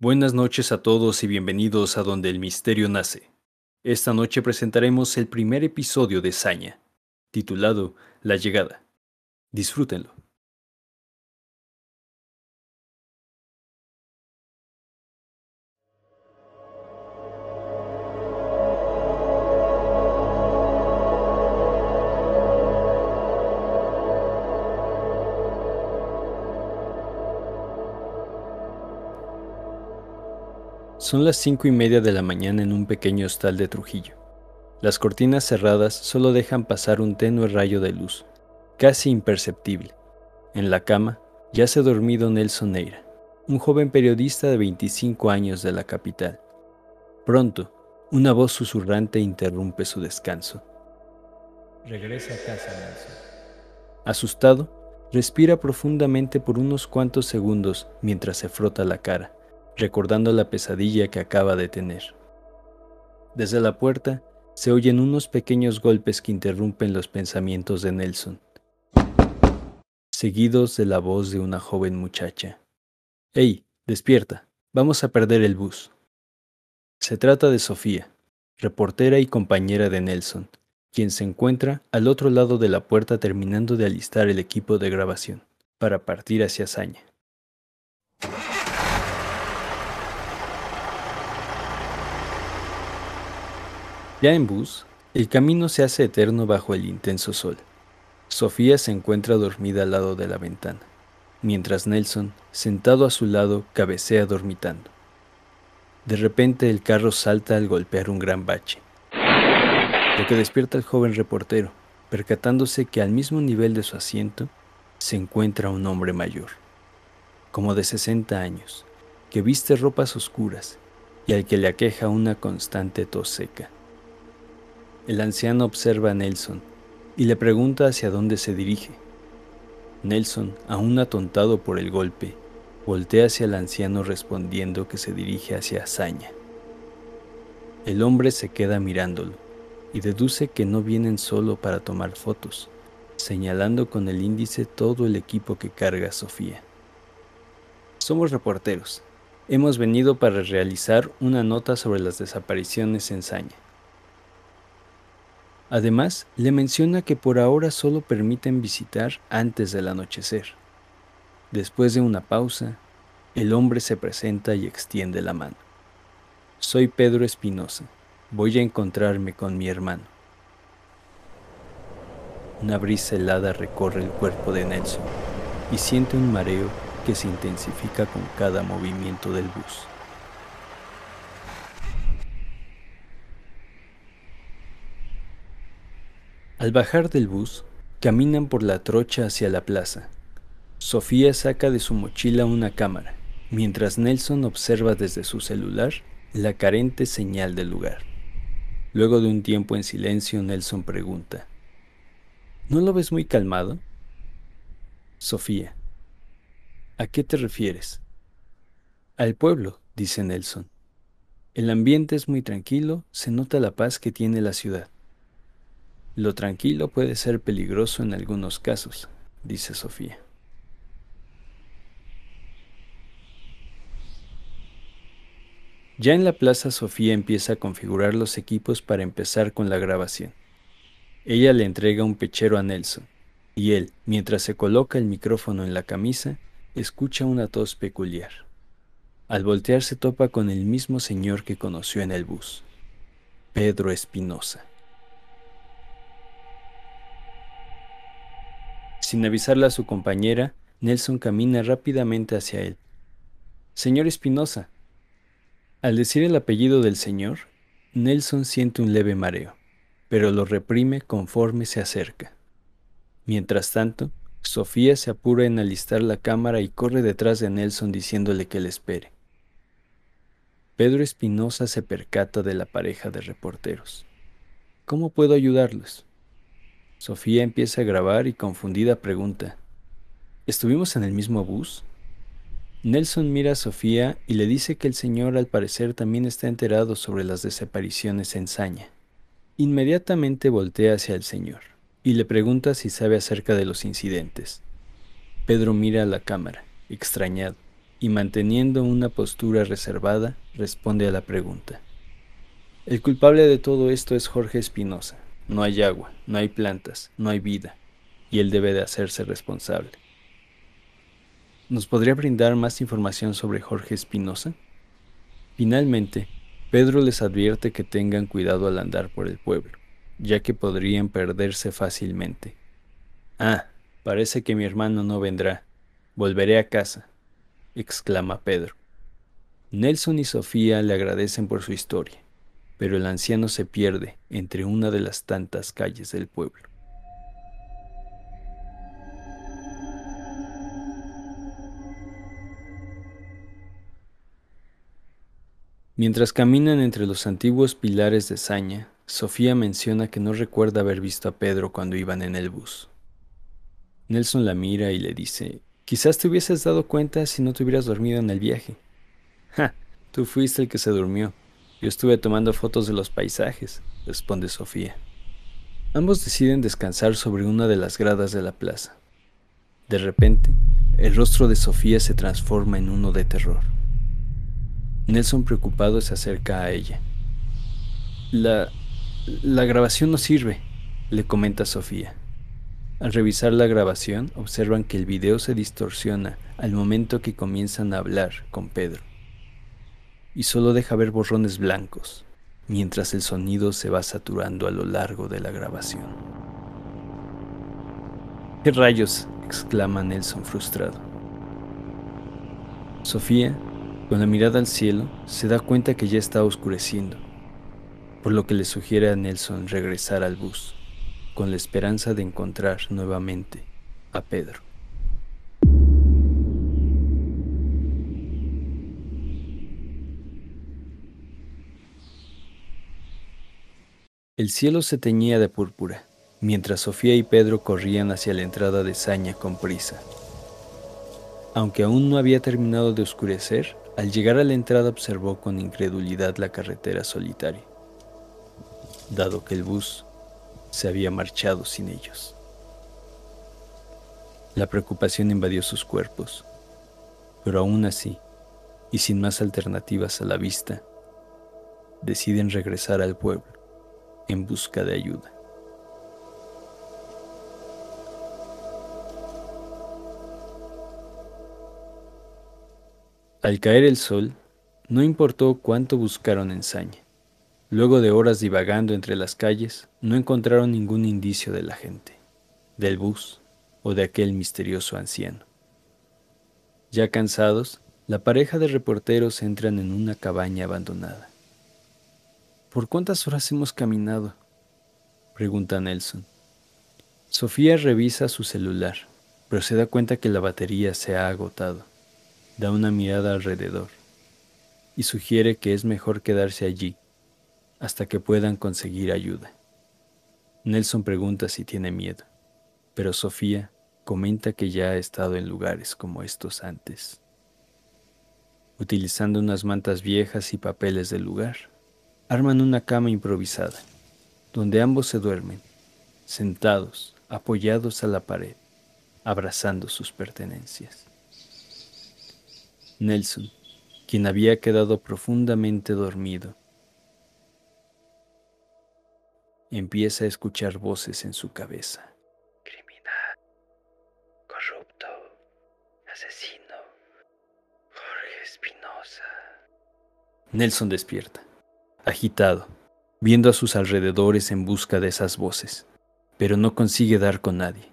Buenas noches a todos y bienvenidos a Donde el Misterio Nace. Esta noche presentaremos el primer episodio de Saña, titulado La Llegada. Disfrútenlo. Son las cinco y media de la mañana en un pequeño hostal de Trujillo. Las cortinas cerradas solo dejan pasar un tenue rayo de luz, casi imperceptible. En la cama yace dormido Nelson Neira, un joven periodista de 25 años de la capital. Pronto, una voz susurrante interrumpe su descanso. Regresa a casa, Nelson. Asustado, respira profundamente por unos cuantos segundos mientras se frota la cara recordando la pesadilla que acaba de tener. Desde la puerta se oyen unos pequeños golpes que interrumpen los pensamientos de Nelson, seguidos de la voz de una joven muchacha. ¡Ey, despierta! Vamos a perder el bus. Se trata de Sofía, reportera y compañera de Nelson, quien se encuentra al otro lado de la puerta terminando de alistar el equipo de grabación para partir hacia Saña. Ya en bus, el camino se hace eterno bajo el intenso sol. Sofía se encuentra dormida al lado de la ventana, mientras Nelson, sentado a su lado, cabecea dormitando. De repente el carro salta al golpear un gran bache, lo que despierta al joven reportero, percatándose que al mismo nivel de su asiento se encuentra un hombre mayor, como de 60 años, que viste ropas oscuras y al que le aqueja una constante tos seca. El anciano observa a Nelson y le pregunta hacia dónde se dirige. Nelson, aún atontado por el golpe, voltea hacia el anciano respondiendo que se dirige hacia Hazaña. El hombre se queda mirándolo y deduce que no vienen solo para tomar fotos, señalando con el índice todo el equipo que carga Sofía. Somos reporteros. Hemos venido para realizar una nota sobre las desapariciones en Saña. Además, le menciona que por ahora solo permiten visitar antes del anochecer. Después de una pausa, el hombre se presenta y extiende la mano. Soy Pedro Espinosa. Voy a encontrarme con mi hermano. Una brisa helada recorre el cuerpo de Nelson y siente un mareo que se intensifica con cada movimiento del bus. Al bajar del bus, caminan por la trocha hacia la plaza. Sofía saca de su mochila una cámara, mientras Nelson observa desde su celular la carente señal del lugar. Luego de un tiempo en silencio, Nelson pregunta, ¿No lo ves muy calmado? Sofía, ¿a qué te refieres? Al pueblo, dice Nelson. El ambiente es muy tranquilo, se nota la paz que tiene la ciudad. Lo tranquilo puede ser peligroso en algunos casos, dice Sofía. Ya en la plaza Sofía empieza a configurar los equipos para empezar con la grabación. Ella le entrega un pechero a Nelson, y él, mientras se coloca el micrófono en la camisa, escucha una tos peculiar. Al voltear se topa con el mismo señor que conoció en el bus, Pedro Espinosa. Sin avisarle a su compañera, Nelson camina rápidamente hacia él. Señor Espinosa. Al decir el apellido del señor, Nelson siente un leve mareo, pero lo reprime conforme se acerca. Mientras tanto, Sofía se apura en alistar la cámara y corre detrás de Nelson diciéndole que le espere. Pedro Espinosa se percata de la pareja de reporteros. ¿Cómo puedo ayudarlos? Sofía empieza a grabar y confundida pregunta, ¿Estuvimos en el mismo bus? Nelson mira a Sofía y le dice que el señor al parecer también está enterado sobre las desapariciones en Saña. Inmediatamente voltea hacia el señor y le pregunta si sabe acerca de los incidentes. Pedro mira a la cámara, extrañado, y manteniendo una postura reservada, responde a la pregunta. El culpable de todo esto es Jorge Espinosa. No hay agua, no hay plantas, no hay vida, y él debe de hacerse responsable. ¿Nos podría brindar más información sobre Jorge Espinosa? Finalmente, Pedro les advierte que tengan cuidado al andar por el pueblo, ya que podrían perderse fácilmente. Ah, parece que mi hermano no vendrá. Volveré a casa, exclama Pedro. Nelson y Sofía le agradecen por su historia, pero el anciano se pierde entre una de las tantas calles del pueblo. Mientras caminan entre los antiguos pilares de Saña, Sofía menciona que no recuerda haber visto a Pedro cuando iban en el bus. Nelson la mira y le dice, quizás te hubieses dado cuenta si no te hubieras dormido en el viaje. Ja, tú fuiste el que se durmió. Yo estuve tomando fotos de los paisajes, responde Sofía. Ambos deciden descansar sobre una de las gradas de la plaza. De repente, el rostro de Sofía se transforma en uno de terror. Nelson preocupado se acerca a ella. La... la grabación no sirve, le comenta Sofía. Al revisar la grabación, observan que el video se distorsiona al momento que comienzan a hablar con Pedro. Y solo deja ver borrones blancos, mientras el sonido se va saturando a lo largo de la grabación. ¿Qué rayos? exclama Nelson frustrado. Sofía con la mirada al cielo, se da cuenta que ya está oscureciendo, por lo que le sugiere a Nelson regresar al bus, con la esperanza de encontrar nuevamente a Pedro. El cielo se teñía de púrpura, mientras Sofía y Pedro corrían hacia la entrada de Saña con prisa. Aunque aún no había terminado de oscurecer, al llegar a la entrada observó con incredulidad la carretera solitaria, dado que el bus se había marchado sin ellos. La preocupación invadió sus cuerpos, pero aún así, y sin más alternativas a la vista, deciden regresar al pueblo en busca de ayuda. Al caer el sol, no importó cuánto buscaron en Saña. Luego de horas divagando entre las calles, no encontraron ningún indicio de la gente, del bus o de aquel misterioso anciano. Ya cansados, la pareja de reporteros entran en una cabaña abandonada. ¿Por cuántas horas hemos caminado? pregunta Nelson. Sofía revisa su celular, pero se da cuenta que la batería se ha agotado da una mirada alrededor y sugiere que es mejor quedarse allí hasta que puedan conseguir ayuda. Nelson pregunta si tiene miedo, pero Sofía comenta que ya ha estado en lugares como estos antes. Utilizando unas mantas viejas y papeles del lugar, arman una cama improvisada, donde ambos se duermen, sentados, apoyados a la pared, abrazando sus pertenencias. Nelson, quien había quedado profundamente dormido, empieza a escuchar voces en su cabeza. Criminal, corrupto, asesino, Jorge Espinosa. Nelson despierta, agitado, viendo a sus alrededores en busca de esas voces, pero no consigue dar con nadie.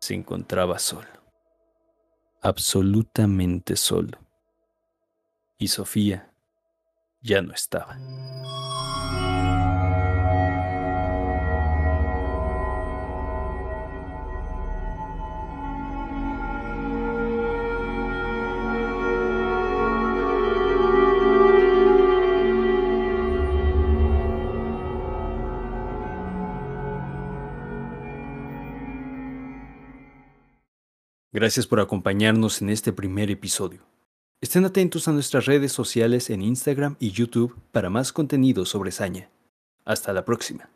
Se encontraba solo absolutamente solo. Y Sofía ya no estaba. Gracias por acompañarnos en este primer episodio. Estén atentos a nuestras redes sociales en Instagram y YouTube para más contenido sobre Saña. Hasta la próxima.